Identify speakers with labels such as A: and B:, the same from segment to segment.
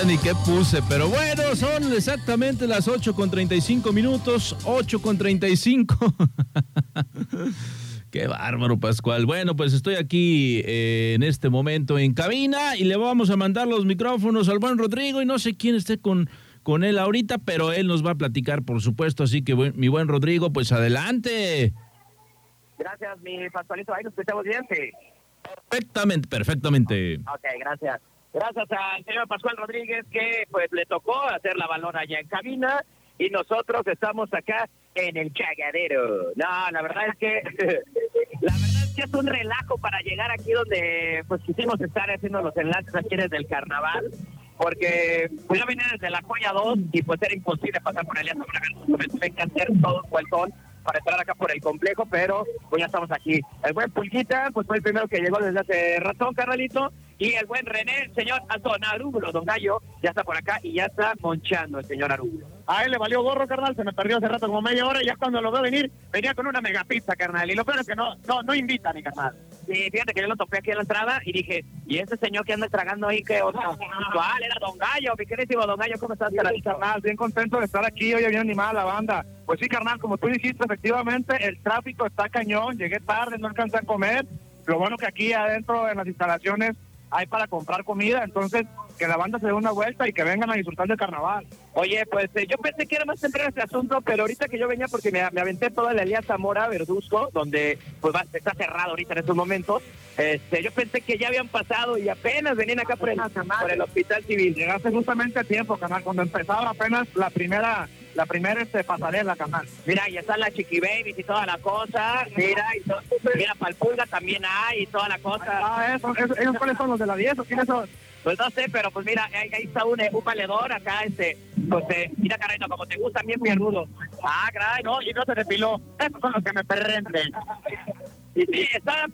A: sé ni qué puse, pero bueno, son exactamente las 8 con 35 minutos, 8 con 35. Qué bárbaro, Pascual. Bueno, pues estoy aquí eh, en este momento en cabina y le vamos a mandar los micrófonos al buen Rodrigo y no sé quién esté con, con él ahorita, pero él nos va a platicar, por supuesto. Así que, mi buen Rodrigo, pues adelante.
B: Gracias, mi Pascualito. Ahí nos escuchamos bien, sí.
A: Perfectamente, perfectamente.
B: Ok, gracias. Gracias al señor Pascual Rodríguez que pues le tocó hacer la balona allá en cabina y nosotros estamos acá en el cagadero. No, la verdad es que la verdad es que es un relajo para llegar aquí donde pues quisimos estar haciendo los enlaces aquí desde el carnaval. Porque pues, yo vine desde la Joya 2 y pues era imposible pasar por el Tuve que hacer todo un vueltón para entrar acá por el complejo, pero pues ya estamos aquí. El buen Pulquita, pues fue el primero que llegó desde hace rato, carnalito, y el buen René, el señor Don Arúgulo, don Gallo, ya está por acá y ya está monchando el señor Arúgulo.
C: A él le valió gorro, carnal, se me perdió hace rato como media hora y ya cuando lo veo venir, venía con una megapizza, carnal. Y lo peor es que no, no, no invita ni carnal.
B: Sí, fíjate que yo lo topé aquí en la entrada y dije, ¿y ese señor que anda tragando ahí qué otra? ¿Cuál? Era Don Gallo, mi querido Don Gallo, ¿cómo estás,
C: carnal? carnal? Bien contento de estar aquí, hoy bien animada la banda. Pues sí, carnal, como tú dijiste, efectivamente, el tráfico está cañón, llegué tarde, no alcancé a comer. Lo bueno que aquí adentro en las instalaciones hay para comprar comida, entonces que la banda se dé una vuelta y que vengan a disfrutar del carnaval.
B: Oye, pues eh, yo pensé que era más temprano este asunto, pero ahorita que yo venía, porque me, aventé toda la Alianza Mora Verduzco, donde pues está cerrado ahorita en estos momentos, este, yo pensé que ya habían pasado y apenas venían acá por el, por el Hospital Civil.
C: Llegaste justamente a tiempo, canal, cuando empezaba apenas la primera la primera este pasarela, canal.
B: Mira, ya están las Chiqui Babies y toda la cosa. Mira, y mira, Palpulga también hay y toda la cosa.
C: Ah, eso, ¿Ellos cuáles son los de la 10 o quiénes son?
B: Pues no sé, pero pues mira, ahí, está un, un valedor acá, este, pues eh, mira carrito, como te gusta bien piernudo. Ah, caray, no, y no se depiló. Esos son los que me perrenden. Y sí, está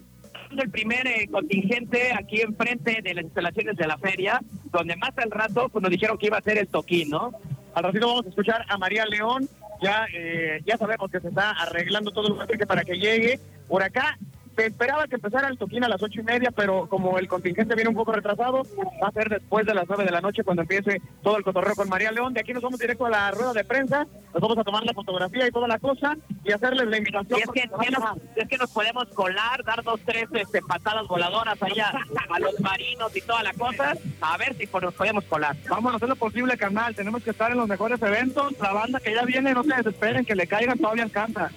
B: el primer eh, contingente aquí enfrente de las instalaciones de la feria, donde más al rato pues nos dijeron que iba a ser el toquín, ¿no?
C: Al ratito vamos a escuchar a María León. Ya, eh, ya sabemos que se está arreglando todo el paquete para que llegue. Por acá se esperaba que empezara el toquín a las ocho y media, pero como el contingente viene un poco retrasado, va a ser después de las nueve de la noche cuando empiece todo el cotorreo con María León. De aquí nos vamos directo a la rueda de prensa, nos vamos a tomar la fotografía y toda la cosa y hacerles la invitación.
B: es, que, es que nos podemos colar, dar dos, tres este, patadas voladoras allá a los marinos y toda la cosa, a ver si nos podemos colar.
C: Vamos a hacer lo posible, carnal. Tenemos que estar en los mejores eventos. La banda que ya viene, no se desesperen, que le caigan, todavía alcanza.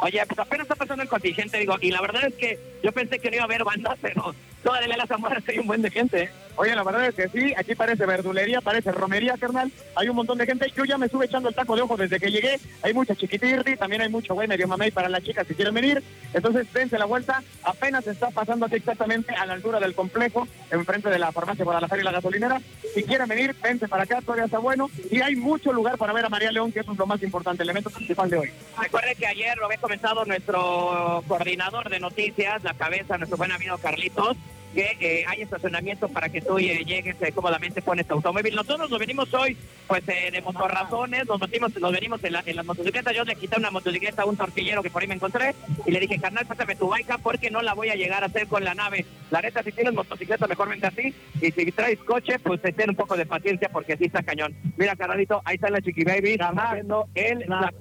B: Oye, pues apenas está pasando el contingente, digo, y la verdad es que yo pensé que no iba a haber bandas, pero toda la Zamora hay un buen de gente. ¿eh?
C: Oye, la verdad es que sí, aquí parece verdulería, parece romería, carnal. Hay un montón de gente. Yo ya me estuve echando el taco de ojo desde que llegué. Hay mucha chiquitirri, también hay mucho güey medio mamey para las chicas si quieren venir. Entonces, dense la vuelta. Apenas está pasando aquí exactamente a la altura del complejo, enfrente de la farmacia Guadalajara y la gasolinera. Si quieren venir, vente para acá, todavía está bueno. Y hay mucho lugar para ver a María León, que eso es lo más importante, el elemento principal de hoy.
B: Recuerde que ayer lo había comentado nuestro coordinador de noticias, la cabeza, nuestro buen amigo Carlitos que eh, hay estacionamiento para que tú eh, llegues eh, cómodamente con este automóvil. Nosotros nos venimos hoy, pues de motorrazones, nos, metimos, nos venimos en, la, en las motocicletas. Yo le quité una motocicleta a un tortillero que por ahí me encontré y le dije, carnal, pásame tu baica porque no la voy a llegar a hacer con la nave. La neta, si tienes motocicleta, mejor vente así. Y si traes coche, pues ten un poco de paciencia porque sí está cañón. Mira, carnalito, ahí está la Chiqui Baby, haciendo el la,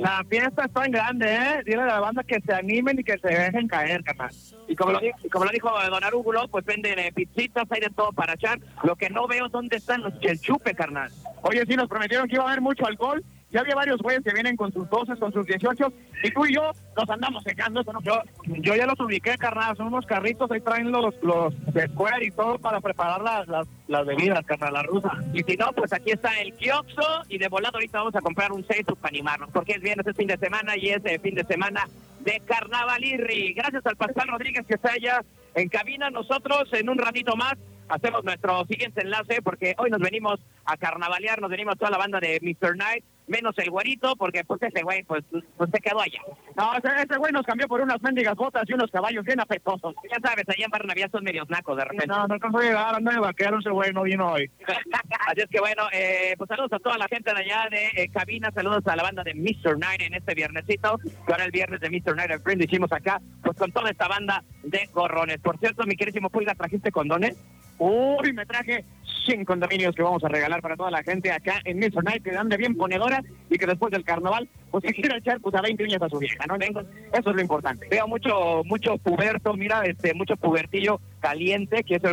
C: La fiesta está en grande, ¿eh? Dile a la banda que se animen y que se dejen caer, carnal.
B: Y como lo, como lo dijo Don Pues venden eh, pizzitas, hay de todo para echar. Lo que no veo, ¿dónde están los el chupe, carnal?
C: Oye, sí, nos prometieron que iba a haber mucho alcohol. Ya había varios güeyes que vienen con sus 12, con sus 18, y tú y yo nos andamos secando. Eso no? yo, yo ya los ubiqué, carnal. Son unos carritos, ahí traen los, los de y todo para preparar las, las, las bebidas, carnal, la rusa.
B: Y si no, pues aquí está el kiosco, y de volado ahorita vamos a comprar un seis para animarnos, porque es viernes, es fin de semana, y es fin de semana de Carnavalirri. Gracias al Pascual Rodríguez que está allá en cabina. Nosotros en un ratito más hacemos nuestro siguiente enlace porque hoy nos venimos a carnavalear, nos venimos toda la banda de Mr. Night menos el güerito, porque pues ese güey pues, pues se quedó allá.
C: No, ese, güey nos cambió por unas mendigas botas y unos caballos bien apetosos.
B: Ya sabes, allá en Barnavía son medios nacos de repente.
C: No, no alcanzó a llegar, anda de vaquero, ese güey no vino hoy.
B: Así es que bueno, eh, pues saludos a toda la gente de allá de eh, cabina, saludos a la banda de Mr. Night en este viernesito, que ahora el viernes de Mr. El Friend hicimos acá, pues con toda esta banda de gorrones. Por cierto, mi querísimo Pulga, ¿trajiste condones?
C: Uy, me traje 100 condominios que vamos a regalar para toda la gente acá en Mr. Night, que ande bien ponedora y que después del carnaval, pues se quiera echar pues a 20 uñas a su vieja, ¿no? Eso es lo importante.
B: Veo mucho, mucho puberto, mira, este, mucho pubertillo caliente, que eso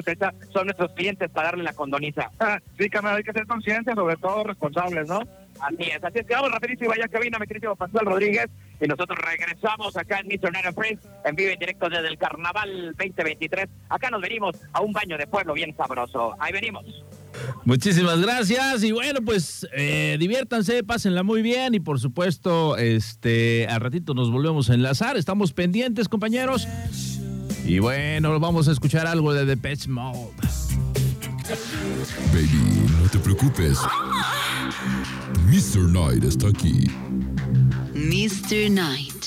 B: son nuestros clientes para darle la condoniza.
C: Ah, sí, carnal, hay que ser conscientes, sobre todo responsables, ¿no?
B: Así es, así es que vamos rapidísimo vaya cabina, mi querido Pascual Rodríguez, y nosotros regresamos acá en Mr. Night Friends, en vivo y directo desde el Carnaval 2023. Acá nos venimos a un baño de pueblo bien sabroso. Ahí venimos.
A: Muchísimas gracias y bueno pues eh, diviértanse, pásenla muy bien y por supuesto este al ratito nos volvemos a enlazar, estamos pendientes compañeros y bueno vamos a escuchar algo de Depeche Mode.
D: Baby, no te preocupes. Mr. Knight está aquí.
E: Mr. Knight.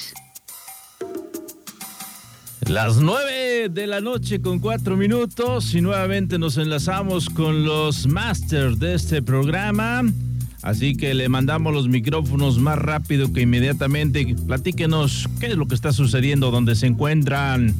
A: Las nueve de la noche con cuatro minutos y nuevamente nos enlazamos con los masters de este programa. Así que le mandamos los micrófonos más rápido que inmediatamente. Platíquenos qué es lo que está sucediendo, dónde se encuentran.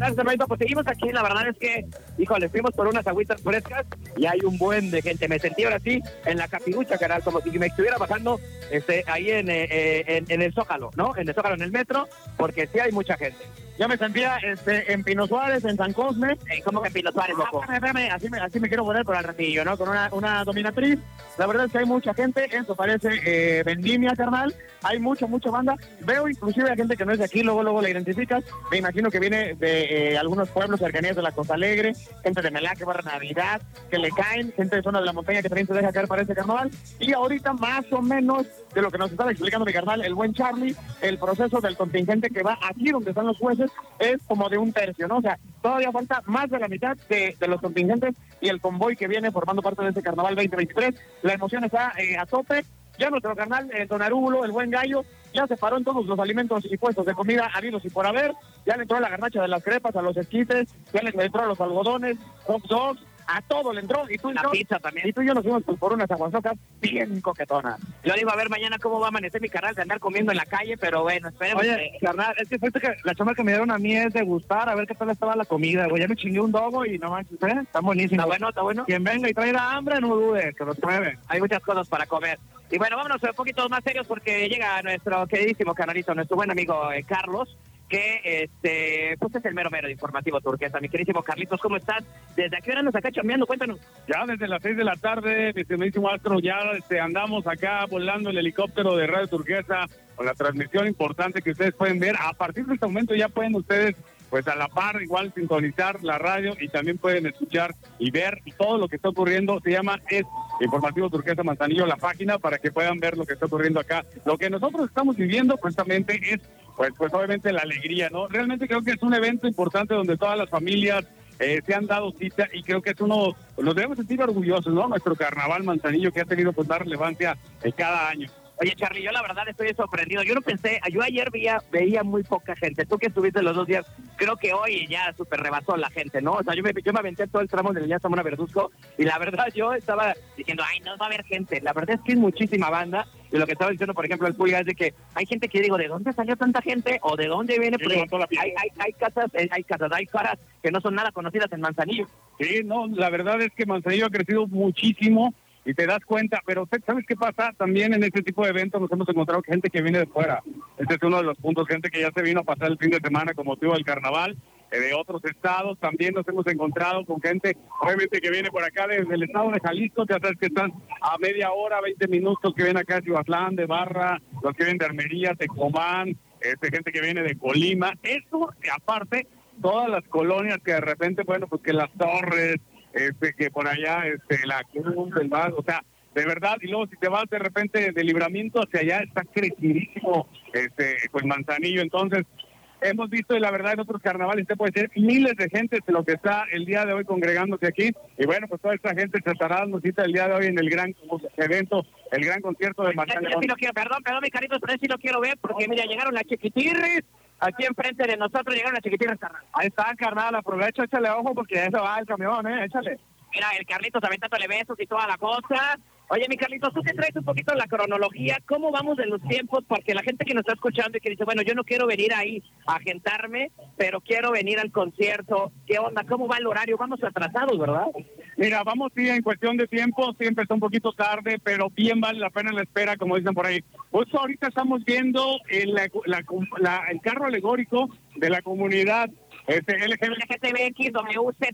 B: Gracias, hermanito. Pues seguimos aquí. La verdad es que, híjole, fuimos por unas agüitas frescas y hay un buen de gente. Me sentí ahora sí en la capirucha, canal, como si me estuviera bajando este, ahí en, eh, eh, en, en el Zócalo, ¿no? En el Zócalo, en el metro, porque sí hay mucha gente.
C: Ya me sentía este, en Pino Suárez, en San Cosme.
B: ¿Cómo que en Pino Suárez, loco?
C: Ah, espérame, así, me, así me quiero poner por el ratillo, ¿no? Con una, una dominatriz. La verdad es que hay mucha gente. Eso parece eh, vendimia, carnal. Hay mucha, mucha banda. Veo inclusive a gente que no es de aquí, luego, luego la identificas. Me imagino que viene de eh, algunos pueblos cercanías de la Costa Alegre, gente de Melá que va a Navidad, que le caen, gente de zona de la montaña que también se deja caer para este carnaval. Y ahorita, más o menos, de lo que nos estaba explicando mi carnal, el buen Charlie, el proceso del contingente que va aquí donde están los jueces es como de un tercio, ¿no? O sea, todavía falta más de la mitad de, de los contingentes y el convoy que viene formando parte de este carnaval 2023. La emoción está eh, a tope. Ya nuestro carnal, el Don Arulo, el buen gallo, ya se paró en todos los alimentos y puestos de comida habidos y por haber. Ya le entró la garnacha de las crepas, a los esquites, ya le entró a los algodones, hot dogs, a todo le entró. Y tú, y
B: La
C: yo-
B: pizza también.
C: y tú y yo nos fuimos por unas aguasocas bien coquetonas.
B: Yo digo a ver mañana cómo va a amanecer mi canal de andar comiendo en la calle, pero bueno, esperemos.
C: Oye,
B: que-
C: carnal, es que fuiste que la chamba que me dieron a mí es de gustar, a ver qué tal estaba la comida, güey. Ya me chingué un dogo y no manches, ¿eh? Está buenísimo.
B: Está bueno, está bueno.
C: Quien venga y traiga hambre, no dude, que lo pruebe.
B: Hay muchas cosas para comer. Y bueno, vámonos un poquito más serios porque llega nuestro queridísimo canalito, nuestro buen amigo eh, Carlos, que este pues es el mero mero de informativo turquesa. Mi queridísimo Carlitos, ¿cómo estás? ¿Desde qué hora nos acá chambeando? Cuéntanos.
F: Ya desde las 6 de la tarde, mi estimadísimo Astro, ya este, andamos acá volando el helicóptero de Radio Turquesa con la transmisión importante que ustedes pueden ver. A partir de este momento ya pueden ustedes, pues a la par, igual sintonizar la radio y también pueden escuchar y ver todo lo que está ocurriendo. Se llama Es Informativo Turquesa Manzanillo, la página, para que puedan ver lo que está ocurriendo acá. Lo que nosotros estamos viviendo, justamente, es, pues, pues obviamente la alegría, ¿no? Realmente creo que es un evento importante donde todas las familias eh, se han dado cita y creo que es uno, nos debemos sentir orgullosos, ¿no? Nuestro carnaval manzanillo que ha tenido pues dar relevancia eh, cada año.
B: Oye, Charlie, yo la verdad estoy sorprendido. Yo no pensé, yo ayer veía, veía muy poca gente. Tú que estuviste los dos días, creo que hoy ya súper rebasó la gente, ¿no? O sea, yo me, yo me aventé todo el tramo de la Zamora Verduzco y la verdad yo estaba diciendo, ay, no va a haber gente. La verdad es que es muchísima banda. Y lo que estaba diciendo, por ejemplo, el Pulga es de que hay gente que digo, ¿de dónde salió tanta gente? ¿O de dónde viene? Porque hay, hay, hay casas, eh, hay casas, hay caras que no son nada conocidas en Manzanillo.
F: Sí, no, la verdad es que Manzanillo ha crecido muchísimo y te das cuenta, pero usted ¿sabes qué pasa? También en este tipo de eventos nos hemos encontrado gente que viene de fuera. Este es uno de los puntos, gente que ya se vino a pasar el fin de semana con motivo del carnaval, eh, de otros estados. También nos hemos encontrado con gente, obviamente, que viene por acá desde el estado de Jalisco, ya sabes que están a media hora, 20 minutos, que vienen acá de Ciudadlán, de Barra, los que vienen de Armería, Tecomán, este, gente que viene de Colima. Eso, y aparte, todas las colonias que de repente, bueno, pues que las torres, este, que por allá, este, la Cruz, el Valle, o sea, de verdad, y luego si te vas de repente de libramiento hacia allá, está crecidísimo, este, pues Manzanillo, entonces, hemos visto, y la verdad, en otros carnavales, te puede ser miles de gente de lo que está el día de hoy congregándose aquí, y bueno, pues toda esta gente se estará dando cita el día de hoy en el gran evento, el gran concierto de
B: sí quiero, perdón, perdón, mi carito, pero sí lo quiero ver porque mira, llegaron las chiquitirris. Aquí enfrente de nosotros llegaron las chiquitirris, carnal.
C: Ahí está, carnal, aprovecha, échale ojo porque eso va el camión, ¿eh? Échale.
B: Mira, el Carlitos aventándole besos y toda la cosa. Oye, mi Carlitos, tú que traes un poquito la cronología, ¿cómo vamos de los tiempos? Porque la gente que nos está escuchando y que dice, bueno, yo no quiero venir ahí a agentarme, pero quiero venir al concierto. ¿Qué onda? ¿Cómo va el horario? Vamos atrasados, ¿verdad?
F: Mira, vamos sí en cuestión de tiempo, siempre está un poquito tarde, pero bien vale la pena la espera, como dicen por ahí. Justo ahorita estamos viendo el, la- el carro alegórico de la comunidad este, LGBT.
B: LGTBX, WZ,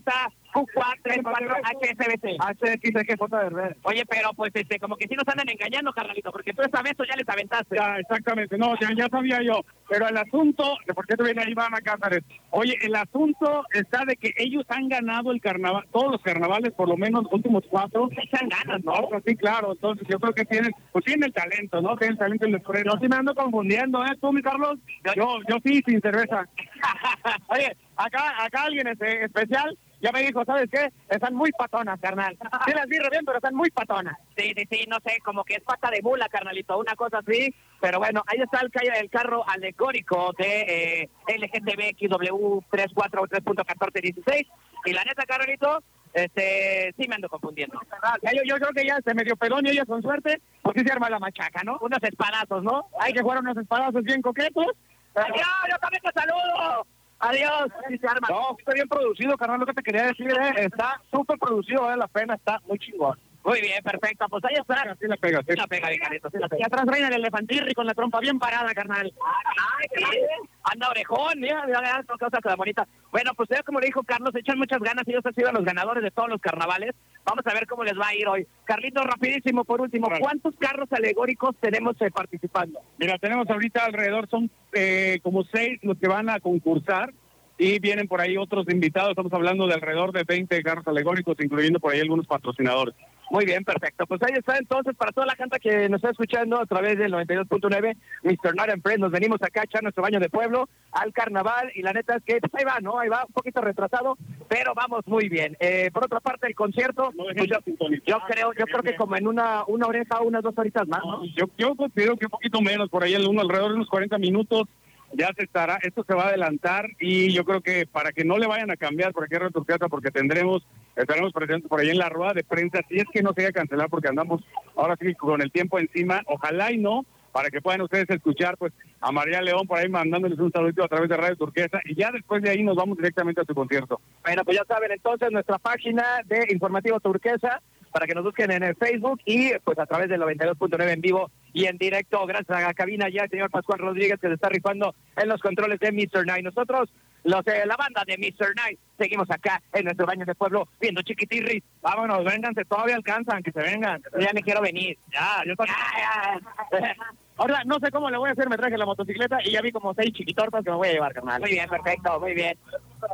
B: Q4, 4, HSBC.
F: HXGJ de red.
B: Oye, pero pues este, como que sí nos andan engañando, carnalito, porque tú esa vez ya les aventaste.
F: Ya, exactamente, no, ya, ya sabía yo. Pero el asunto, de por qué te viene ahí, Iván Cázares. Oye, el asunto está de que ellos han ganado el carnaval, todos los carnavales, por lo menos los últimos cuatro.
B: Echan ganas, ¿no?
F: Pues sí, claro. Entonces, yo creo que tienen, pues tienen el talento, ¿no? Tienen el talento en el Yo sí me ando confundiendo, ¿eh? ¿Tú, mi Carlos? Yo, yo sí, sin cerveza.
C: Oye, acá, acá alguien este, especial ya me dijo, ¿sabes qué? Están muy patonas, carnal. Sí las vi re bien, pero están muy patonas.
B: Sí, sí, sí, no sé, como que es pata de mula, carnalito, una cosa así. Pero bueno, ahí está el, el carro alegórico de eh, LGTBXW 34 o 3.1416. Y la neta, carnalito, este, sí me ando confundiendo.
C: Ya, yo, yo creo que ya se medio pelón y ellas con suerte, pues sí se arma la machaca, ¿no?
B: Unos espadazos, ¿no?
C: Hay que jugar unos espadazos bien coquetos.
B: ¡Adiós! ¡Yo también te saludo! ¡Adiós! Sí se arma.
C: No, está bien producido, carnal, lo que te quería decir, ¿eh? Está súper producido, vale la pena, está muy chingón.
B: Muy bien, perfecto. Pues ahí está.
F: Sí la pega, sí.
B: Sí la pega, mi carnalito, sí la
C: Y
B: pega.
C: atrás reina el elefantirri con la trompa bien parada, carnal.
B: Ay, qué bien. Anda orejón, mira, mira, mira, esta cosa que bonita. Bueno, pues ya como le dijo Carlos, echan muchas ganas, ellos han sido los ganadores de todos los carnavales. Vamos a ver cómo les va a ir hoy. Carlitos, rapidísimo, por último,
F: Claro.
B: ¿cuántos carros alegóricos tenemos eh, participando?
F: Mira, tenemos ahorita alrededor, son eh, como seis los que van a concursar y vienen por ahí otros invitados. Estamos hablando de alrededor de 20 carros alegóricos, incluyendo por ahí algunos patrocinadores.
B: Muy bien, perfecto. Pues ahí está entonces para toda la gente que nos está escuchando a través del 92.9, Mr. Night and Friends. Nos venimos acá a echar nuestro baño de pueblo al carnaval y la neta es que pues ahí va, ¿no? Ahí va, un poquito retrasado, pero vamos muy bien. Eh, por otra parte, el concierto,
F: No
B: pues yo, yo creo, yo creo que como en una, una oreja, unas dos horitas más, ¿no?
F: Yo, yo considero que un poquito menos, por ahí el uno alrededor de unos 40 minutos ya se estará, esto se va a adelantar y yo creo que para que no le vayan a cambiar por aquí a Radio Casa, porque tendremos, estaremos presentes por ahí en la rueda de prensa, si es que no se vaya a cancelar porque andamos ahora sí con el tiempo encima, ojalá y no, para que puedan ustedes escuchar pues a María León por ahí mandándoles un saludito a través de Radio Turquesa y ya después de ahí nos vamos directamente a su concierto.
B: Bueno, pues ya saben entonces nuestra página de Informativo Turquesa para que nos busquen en el Facebook y pues a través del 92.9 en vivo y en directo. Gracias a la cabina ya el señor Pascual Rodríguez que se está rifando en los controles de Mr. Night. Nosotros, los de la banda de Mr. Night, seguimos acá en nuestro baño de pueblo viendo chiquitirris.
F: Vámonos, vénganse, todavía alcanzan, que se vengan.
B: Ya me quiero venir.
F: Ya, yo.
B: Ya, ya.
C: Ahora, no sé cómo le voy a hacer, me traje la motocicleta y ya vi como seis chiquitortas que me voy a llevar, carnal.
B: Muy bien, perfecto, muy bien.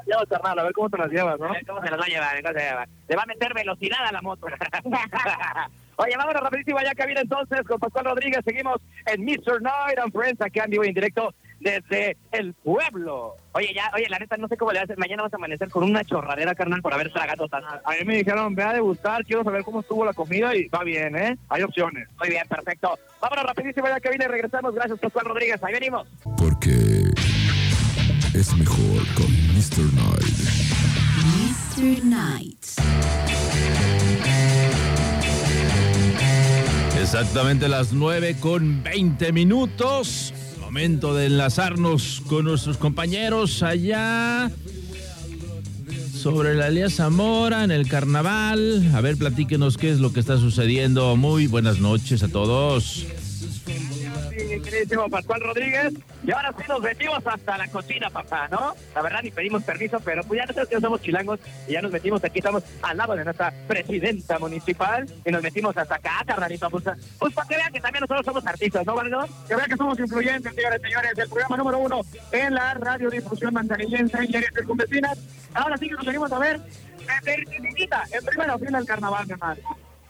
C: Llevas, carnal, a ver cómo te las llevas, ¿no?
B: ¿Cómo se las va a llevar? ¿Cómo se lleva? Le va a meter velocidad a la moto. Oye, vámonos rapidísimo allá cabina entonces con Pascual Rodríguez. Seguimos en Mr. Night and Friends acá en vivo y en directo desde el pueblo. Oye, ya, oye, la neta, no sé cómo le haces. Mañana vas a amanecer con una chorradera, carnal, por haber tragado tanto.
F: A mí me dijeron, ve a degustar, quiero saber cómo estuvo la comida y va bien, ¿eh? Hay opciones.
B: Muy bien, perfecto. Vámonos rapidísimo allá cabina y regresamos. Gracias, Pascual Rodríguez. Ahí venimos.
D: Porque es mejor con Mr. Night.
E: Mr. Night.
A: Exactamente las 9 con 20 minutos. Momento de enlazarnos con nuestros compañeros allá sobre la Lía Zamora en el carnaval. A ver, platíquenos qué es lo que está sucediendo. Muy buenas noches a todos.
B: Queridísimo Pascual Rodríguez. Y ahora sí nos metimos hasta la cocina, papá, ¿no? La verdad ni pedimos permiso, pero pues ya nosotros no somos chilangos y ya nos metimos aquí, estamos al lado de nuestra presidenta municipal y nos metimos hasta acá, carnalito. Pues, pues para que vean que también nosotros somos artistas, ¿no, Vargas?
C: Que vean que somos influyentes, señores señores, el programa número uno en la radiodifusión manzanillense y áreas circunvecinas. Ahora sí que nos venimos a ver cerquitita, en primera fila del carnaval, carnal.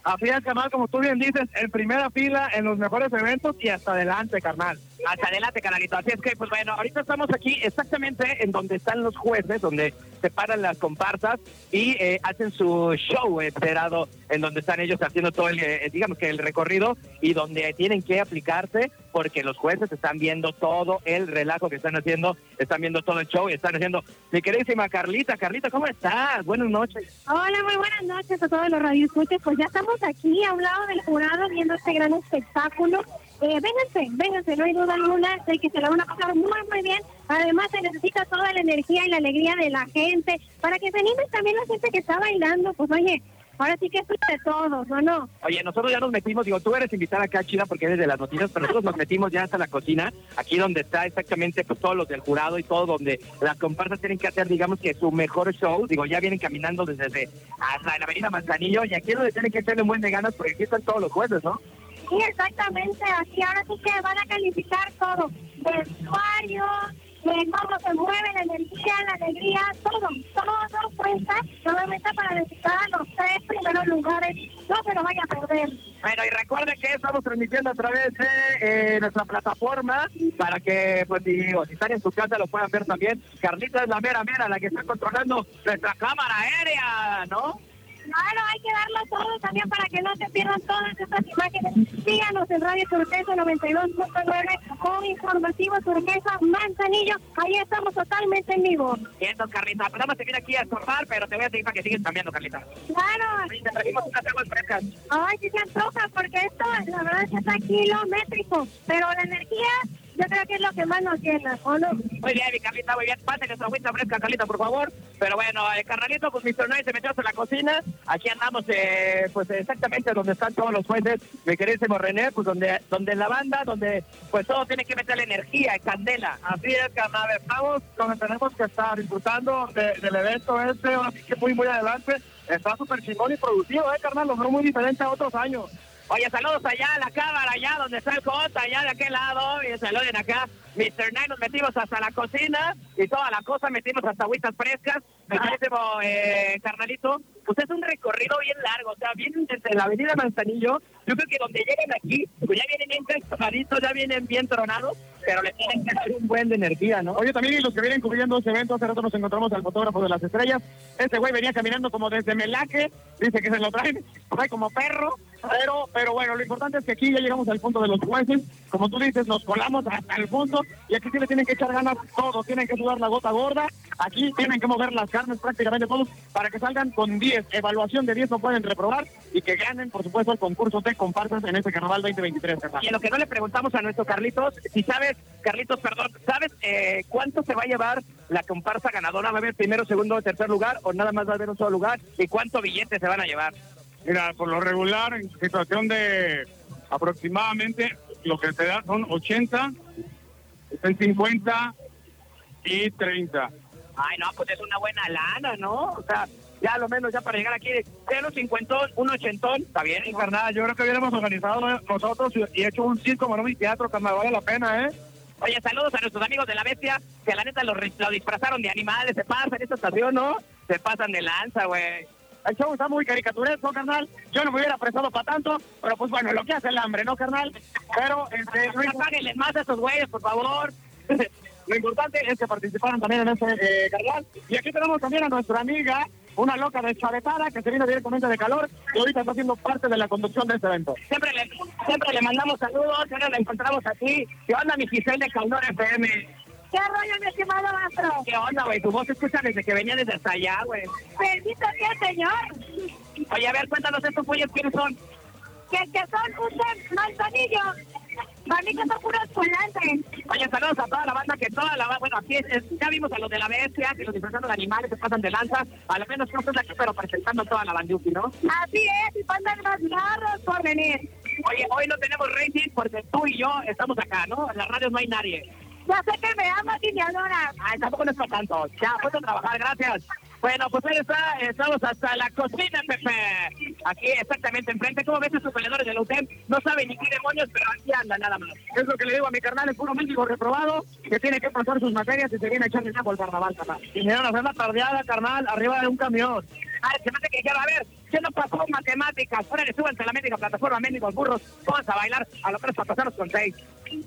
F: Así es, carnal, como tú bien dices, en primera fila, en los mejores eventos y hasta adelante, carnal.
B: Hasta adelante, canalito. Así es que, pues bueno, ahorita estamos aquí exactamente en donde están los jueces, donde se paran las comparsas y eh, hacen su show esperado, en donde están ellos haciendo todo el, eh, digamos que el recorrido y donde tienen que aplicarse porque los jueces están viendo todo el relajo que están haciendo, están viendo todo el show y están haciendo. Mi queridísima Carlita, Carlita, ¿cómo estás? Buenas noches.
G: Hola, muy buenas noches a todos los radioescuchas. Pues ya estamos aquí a un lado del jurado viendo este gran espectáculo. Eh, vénganse, vénganse, no hay duda alguna de que se la van a pasar muy, muy bien. Además, se necesita toda la energía y la alegría de la gente para que se anime también la gente que está bailando. Pues oye, ahora sí que es de todos, ¿o no?
B: Oye, nosotros ya nos metimos, digo, tú eres invitada acá, Chida, porque eres de las noticias, pero nosotros nos metimos ya hasta la cocina, aquí donde está exactamente pues, todos los del jurado y todo, donde las comparsas tienen que hacer, digamos que su mejor show, digo, ya vienen caminando desde, desde hasta la avenida Manzanillo, y aquí es donde tienen que echarle un buen de ganas, porque aquí están todos los jueces, ¿no?
G: Sí, exactamente. Aquí ahora sí que van a calificar todo. Vestuario, de cómo se mueve la energía, la alegría, todo. Todo cuenta, solamente para necesitar los tres primeros lugares. No se lo vaya a perder.
B: Bueno, y recuerde que estamos transmitiendo a través de eh, nuestra plataforma para que, pues, si, o si están en su casa, lo puedan ver también. Carlita es la mera mera, la que está controlando nuestra cámara aérea, ¿no?
G: Claro, hay que darlo todo también para que no se pierdan todas estas imágenes. Síganos en Radio Turquesa 92.9 con Informativo Turquesa Manzanillo. Ahí estamos totalmente en vivo.
B: Siento, Carlita, pues más te vine aquí a estorbar, pero te voy a seguir para que sigues cambiando, Carlita.
G: Claro.
B: Sí, te trajimos unas aguas frescas.
G: Ay, sí se antoja porque esto, la verdad, es que está kilométrico. Pero la energía, yo creo que es lo que más nos llena, ¿o no?
B: Muy bien, mi Carlita, muy bien. Pásale su agüita fresca, Carlita, por favor. Pero bueno, el carnalito, pues Mr. Night se metió hasta la cocina. Aquí andamos, eh, pues exactamente donde están todos los jueces, mi queridísimo René, pues donde, donde la banda, donde pues todo tiene que meterle energía, candela.
F: Así es, carnal. Estamos donde tenemos que estar disfrutando de- del evento este, así que muy, muy adelante. Está súper chingón y producido, ¿eh, carnal? Lo veo muy diferente a otros años.
B: Oye, saludos allá a la cámara, allá donde está el Jota, allá de aquel lado. Y saluden acá. Mr. Night, nos metimos hasta la cocina y toda la cosa, metimos hasta agüitas frescas. Queridísimo eh, carnalito, pues es un recorrido bien largo. O sea, vienen desde la avenida Manzanillo. Yo creo que donde llegan aquí, pues ya vienen bien crespaditos, ya vienen bien tronados, pero le tienen que dar un buen de energía, ¿no?
F: Oye, también y los que vienen cubriendo este evento, hace rato nos encontramos al fotógrafo de las estrellas. Este güey venía caminando como desde Melaque, dice que se lo traen, trae como perro, pero, pero bueno, lo importante es que aquí ya llegamos al punto de los jueces. Como tú dices, nos colamos hasta el fondo y aquí sí le tienen que echar ganas todos, tienen que sudar la gota gorda. Aquí tienen que mover las carnes prácticamente todos para que salgan con 10. Evaluación de 10 no pueden reprobar y que ganen, por supuesto, el concurso de comparsas en este carnaval 2023. carnal.
B: Y en lo que no le preguntamos a nuestro Carlitos, si sabes, Carlitos, perdón, ¿sabes eh, cuánto se va a llevar la comparsa ganadora? ¿Va a haber primero, segundo tercer lugar o nada más va a haber un solo lugar? ¿Y cuántos billetes se van a llevar?
F: Mira, por lo regular, en situación de aproximadamente lo que te da son 80, en 50 y 30.
B: Ay, no, pues es una buena lana, ¿no? O sea, ya a lo menos ya para llegar aquí, cero cincuentón, un ochentón, está bien,
F: carnal, yo creo que hubiéramos organizado nosotros y hecho un circo, bueno, mi teatro, carnal, vale la pena, ¿eh?
B: Oye, saludos a nuestros amigos de la bestia, que la neta lo, disfrazaron de animales, se pasan en esta estación, ¿no? Se pasan de lanza, güey.
F: El show está muy caricaturesco, carnal. Yo no me hubiera prestado para tanto, pero pues bueno, lo que hace el hambre, ¿no, carnal? Pero este, impo-
B: páguenles más a estos güeyes, por favor.
F: lo importante es que participaron también en este eh, carnaval. Y aquí tenemos también a nuestra amiga, una loca de Chavetara, que se viene directamente de calor y ahorita está haciendo parte de la conducción de este evento.
B: Siempre le, siempre le mandamos saludos, ahora la encontramos aquí. ¿Qué onda, mi Giselle de Caudor FM?
G: ¿Qué rollo, mi estimado Astro?
B: ¿Qué onda, güey? Tu voz se escucha desde que venía desde hasta allá, güey.
G: El Señor.
B: Oye, a ver, cuéntanos estos güeyes quiénes son.
G: Que, que son ustedes, manzanillo. Para mí que son puros volantes.
B: Oye, saludos a toda la banda, que toda la banda, bueno, aquí es- es- ya vimos a los de la bestia, que los disfrazando de animales se pasan de lanza, a lo menos no estás aquí, pero presentando toda la banduki, ¿no?
G: Así es, y faltan más largos por venir.
B: Oye, hoy no tenemos rating porque tú y yo estamos acá, ¿no? En las radios no hay nadie.
G: Ya sé que me amas y me adoras.
B: Ay, tampoco no es tanto. Ya, puedo trabajar, gracias. Bueno, pues ahí está, estamos hasta la cocina, Pepe. Aquí exactamente enfrente. ¿Cómo ves estos peleadores de la UTEM? No saben ni qué demonios, pero aquí andan nada más.
F: Es lo que le digo a mi carnal, es puro mendigo reprobado, que tiene que pasar sus materias y se viene echar el saco al carnaval, carnal. Y me van a hacer la tardeada, carnal, arriba de un camión.
B: Ay, se me hace que dijeron, a ver, ¿qué no pasó matemáticas? Ahora le súbanse a la médica plataforma Médicos Burros, vamos a bailar a los tres patasanos con seis.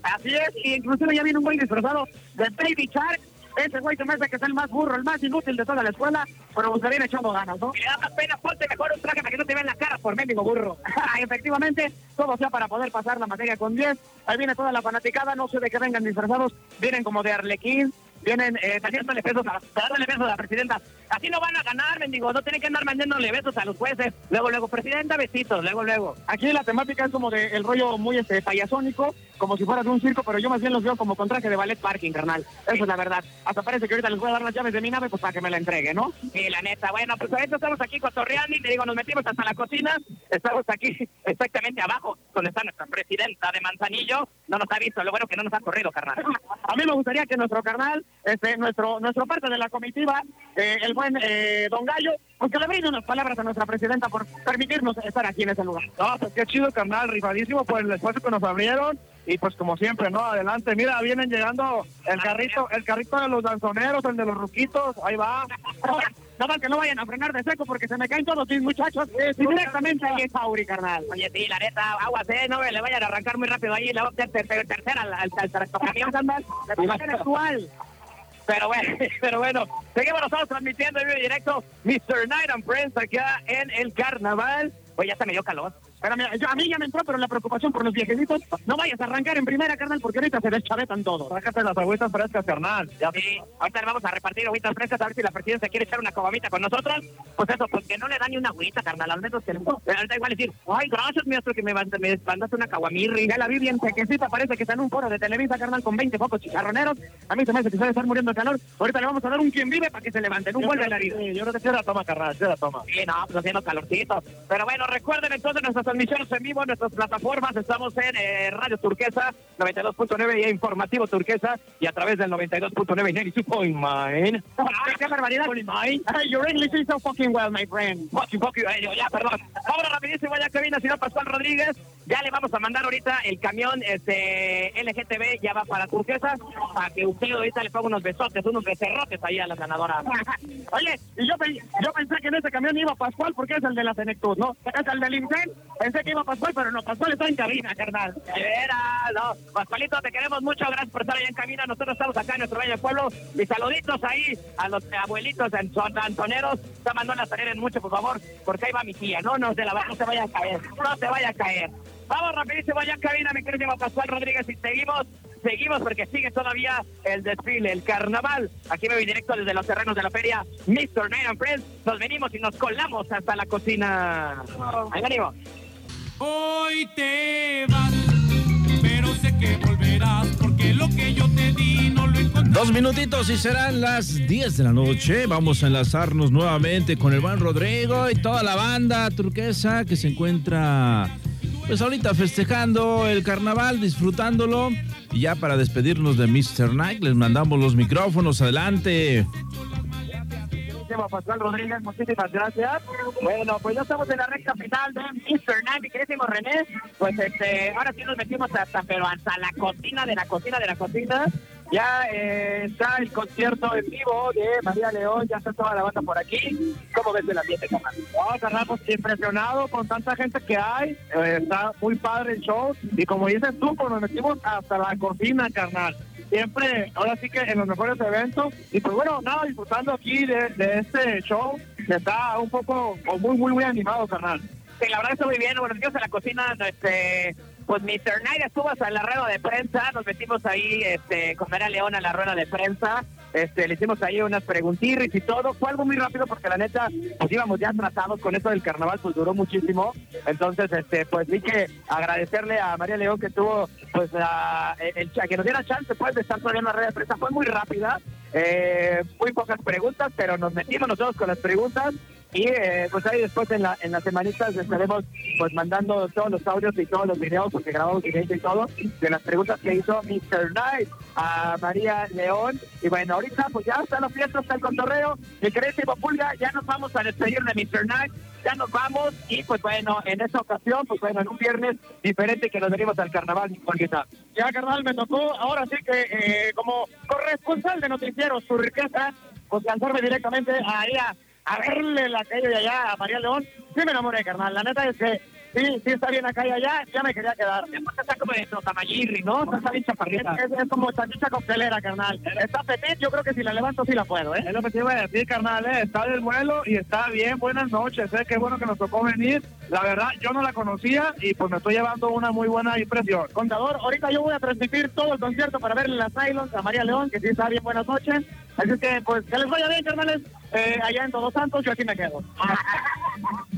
B: Así es, y inclusive ya viene un güey disfrazado de Baby Shark. Ese güey se me hace que es el más burro, el más inútil de toda la escuela, pero pues se viene echando ganas, ¿no? Y le da más pena, ponte mejor un traje para que no te vean la cara por mendigo burro. Efectivamente, todo sea para poder pasar la materia con 10. Ahí viene toda la fanaticada, no sé de qué vengan disfrazados, vienen como de arlequín, vienen eh, besos a, dándole besos a la presidenta. Así no van a ganar, mendigo, no tienen que andar mandándole besos a los jueces. Luego, luego, presidenta, besitos, luego, luego. Aquí la temática es como de el rollo muy este payasónico, como si fuera de un circo, pero yo más bien los veo como con traje de ballet parking, carnal. Eso es la verdad. Hasta parece que ahorita les voy a dar las llaves de mi nave pues para que me la entregue, ¿no? Y la neta, bueno, pues ahorita estamos aquí cotorreando y te digo, nos metimos hasta la cocina, estamos aquí exactamente abajo, donde está nuestra presidenta de Manzanillo. No nos ha visto, lo bueno que no nos ha corrido, carnal. A mí me gustaría que nuestro carnal, este, nuestro, nuestro parte de la comitiva, eh, el buen eh, Don Gallo, aunque le brinde unas palabras a nuestra presidenta por permitirnos estar aquí en ese lugar.
F: No, pues qué chido, carnal, rifadísimo por el esfuerzo que nos abrieron. Y pues como siempre, ¿no? Adelante, mira, vienen llegando el carrito, el carrito de los danzoneros, el de los ruquitos, ahí va.
C: No más que no vayan a frenar de seco porque se me caen todos mis muchachos. Directamente ahí es Auri, carnal.
B: Oye, sí, la neta, aguas, eh, no le vayan a arrancar muy rápido ahí, le va a ter- ter- ter- tercera al, al, al carnal.
C: La actual.
B: Pero bueno, pero bueno, seguimos nosotros transmitiendo en vivo directo Mr. Night and Friends acá en el carnaval. Oye, ya se me dio calor.
C: Espérame, yo- a mí ya me entró, pero la preocupación por los viejecitos. No vayas a arrancar en primera, carnal, porque ahorita se deschavetan todos.
F: Sácate las agüitas frescas, carnal. Ya
B: Sí, ahorita le vamos a repartir agüitas frescas a ver si la presidenta quiere echar una cobamita con nosotros. Pues eso, pues que no le da ni una agüita, carnal. Al menos que le... Ahorita igual decir, ay, gracias, maestro, que me, me mandaste una caguamirri.
C: Ya la vi bien sequecita, parece que está en un foro de Televisa, carnal, con 20 focos chicharroneros. A mí se me hace que se debe estar muriendo de calor. Ahorita le vamos a dar un quien vive para que se levante. Un vuelve a la vida.
F: Sí, yo creo que sí la toma, carnal, sí la toma.
B: Sí, no, pues haciendo calorcito. Pero bueno, recuerden entonces nuestras transmisiones en vivo, en nuestras plataformas. Estamos en eh, Radio Turquesa 92.9 y Informativo Turquesa y a través del 92.9 y 92.9.
C: Ay, qué barbaridad. Ay, your English is so fucking well, my friend.
B: Fucking fuck you, eh, ya, perdón. Vámonos rapidísimo, ya que el señor Pascual Rodríguez. Ya le vamos a mandar ahorita el camión este LGTB, ya va para Turquesa, para que usted ahorita le ponga unos besotes, unos becerrotes ahí a la ganadora.
C: Oye, y yo, yo pensé que en ese camión iba Pascual porque es el de la Senectud, ¿no? Es el del INSEN. Pensé que iba Pascual, pero no, Pascual está en cabina, carnal.
B: Veras, no. Pascualito, te queremos mucho. Gracias por estar allá en cabina. Nosotros estamos acá en nuestro bello pueblo. Y saluditos ahí a los abuelitos en son antoneros. Esta no la en mucho, por favor, porque ahí va mi tía. No, no, de la no se vaya a caer. No se vaya a caer. Vamos rapidísimo allá en cabina, mi querido Pascual Rodríguez. Y seguimos, seguimos porque sigue todavía el desfile, el carnaval. Aquí me voy directo desde los terrenos de la feria Mr. Night and Friends. Nos venimos y nos colamos hasta la cocina. Ahí venimos.
H: Hoy te vas, pero sé que volverás, porque lo que yo te di no lo encontré.
A: Dos minutitos y serán las 10 de la noche. Vamos a enlazarnos nuevamente con el buen Rodrigo y toda la banda turquesa que se encuentra, pues ahorita festejando el carnaval, disfrutándolo. Y ya para despedirnos de Mr. Night, les mandamos los micrófonos. Adelante.
C: Queridísimo Pascual Rodríguez, muchísimas gracias.
B: Bueno, pues ya estamos en la recta final de Mr. Night, mi queridísimo René. Pues este, ahora sí nos metimos hasta, pero hasta la cocina de la cocina de la cocina. Ya eh, está el concierto en vivo de María León, ya está toda la banda por aquí. ¿Cómo ves el ambiente, carnal?
F: No, carnal, pues impresionado con tanta gente que hay. Eh, está muy padre el show. Y como dices tú, pues nos metimos hasta la cocina, carnal. Siempre, ahora sí que en los mejores eventos. Y pues bueno, nada, disfrutando aquí de, este show que está un poco, o muy, muy, muy animado, carnal.
B: Sí, la verdad está muy bien. Buenos días a la cocina. Este, pues Mr. Night estuvo hasta la rueda de prensa. Nos metimos ahí este, con María León a la rueda de prensa. Este, le hicimos ahí unas preguntirris y todo. Fue algo muy rápido porque la neta, pues íbamos ya tratados con eso del carnaval, pues duró muchísimo. Entonces, este, pues vi que agradecerle a María León que tuvo, pues, la- el, el- que nos diera chance, pues, de estar todavía en la rueda de prensa. Fue muy rápida. Eh, muy pocas preguntas, pero nos metimos nosotros con las preguntas y eh, pues ahí después en, la, en las semanitas estaremos pues mandando todos los audios y todos los videos, porque grabamos videos y todo, de las preguntas que hizo Mr. Knight a María León. Y bueno, ahorita pues ya está la fiesta, está el cotorreo. Mi queridísimo Pulga, ya nos vamos a despedir de Mr. Knight, ya nos vamos. Y pues bueno, en esta ocasión, pues bueno, en un viernes diferente que nos venimos al carnaval.
C: Ya, carnal, me tocó ahora sí que eh, como corresponsal de noticieros, su riqueza, pues lanzarme directamente ahí a, a verle la calle de allá a María León, sí me enamoré, carnal. La neta es que sí, sí está bien acá y allá, ya me quería quedar.
B: Está como de Trotamayirri, ¿no? Está bien chaparrita.
C: Es, es como salchicha coctelera, carnal. Está petit, yo creo que si la levanto sí la puedo, ¿eh?
F: Es lo que te iba a decir, carnal, ¿eh? está del vuelo y está bien. Buenas noches, ¿eh? qué bueno que nos tocó venir. La verdad, yo no la conocía y pues me estoy llevando una muy buena impresión.
C: Contador, ahorita yo voy a transmitir todo el concierto para verle las Nylons a María León, que sí está bien, buenas noches. Así que, pues, que les vaya bien, carnales. Eh, allá en Todos Santos, yo aquí me quedo.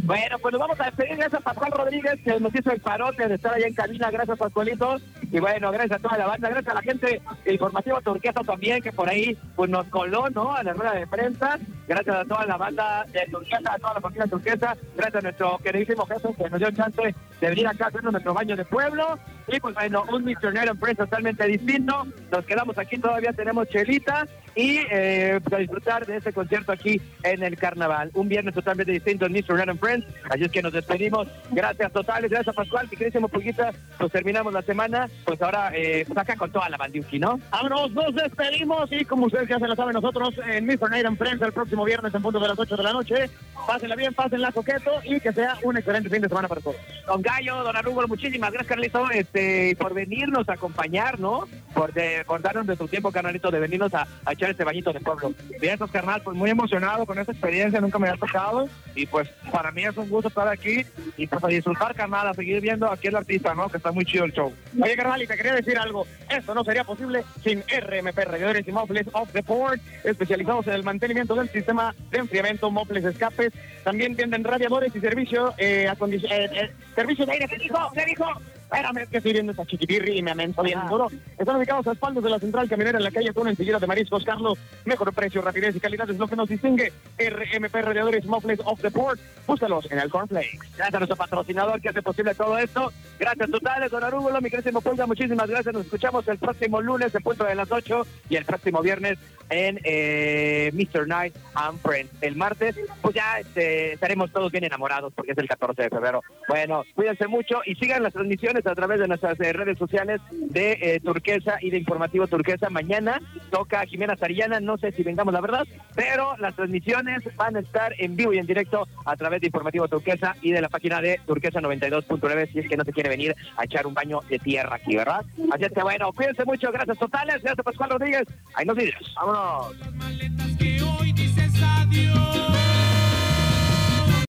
B: Bueno, pues nos vamos a despedir. Gracias a Pascual Rodríguez que nos hizo el parote de estar allá en cabina. Gracias, Pascualito. Y bueno, gracias a toda la banda. Gracias a la gente de Informativo Turquesa también, que por ahí pues nos coló, ¿no? A la rueda de prensa. Gracias a toda la banda de Turquesa, a toda la familia turquesa. Gracias a nuestro queridísimo jefe que nos dio chance de venir acá a hacer nuestro baño de pueblo. Y pues bueno, un misionero en prensa totalmente distinto. Nos quedamos aquí, todavía tenemos chelita. Y eh, pues, a disfrutar de este concierto aquí en el carnaval. Un viernes totalmente distinto en Mr. Random Friends. Así es que nos despedimos. Gracias totales, gracias a Pascual, que querísimo poquita. Pues terminamos la semana. Pues ahora, eh, pues acá con toda la bandiuki, ¿no?
C: Vámonos, nos despedimos y como ustedes ya se lo saben nosotros en Mr. Night and Friends el próximo viernes en punto de las 8 de la noche. Pásenla bien, pásenla coqueto y que sea un excelente fin de semana para todos.
B: Don Gallo, don Arúgulo, muchísimas gracias, Carlito, este, por venirnos a acompañar, ¿no? Por, de, por darnos de tu tiempo, carnalito, de venirnos a, a echar este bañito de pueblo.
F: Pues, carnal, pues muy emocionado con esta experiencia, nunca me había tocado. Y pues para mí es un gusto estar aquí y pues a disfrutar, carnal, a seguir viendo aquí el artista, ¿no? Que está muy chido el show.
C: Oye, carnal, y te quería decir algo. Esto no sería posible sin RMP, Radiadores y Mofles of the Port, especializados en el mantenimiento del sistema de enfriamiento, mofles, escapes. También tienden radiadores y servicio, eh, eh, eh, servicio de aire. ¿Qué dijo? ¿Qué dijo? Espérame, es que estoy viendo esa chiquitirri y me amenso bien duro. Están ubicados a espaldas de la central camionera en la calle Tuna, enseguida de Mariscos Carlos. Mejor precio, rapidez y calidad es lo que nos distingue. RMP Radiadores Mofles of the Port. Búscalos en el Cornflakes.
B: Gracias a nuestro patrocinador que hace posible todo esto. Gracias totales, don Arúgulo, mi querísimo Pulga, muchísimas gracias. Nos escuchamos el próximo lunes en punto de las 8 y el próximo viernes en eh, Mr. Night and Friends. El martes, pues ya este, estaremos todos bien enamorados porque es el 14 de febrero. Bueno, cuídense mucho y sigan las transmisiones a través de nuestras eh, redes sociales de eh, Turquesa y de Informativo Turquesa. Mañana toca Jimena Sarillana, no sé si vengamos la verdad, pero las transmisiones van a estar en vivo y en directo a través de Informativo Turquesa y de la página de Turquesa 92.9 si es que no se quiere venir a echar un baño de tierra aquí, ¿verdad? Así es que bueno, cuídense mucho, gracias totales, gracias Pascual Rodríguez, ahí nos vemos. Vámonos.
H: Las maletas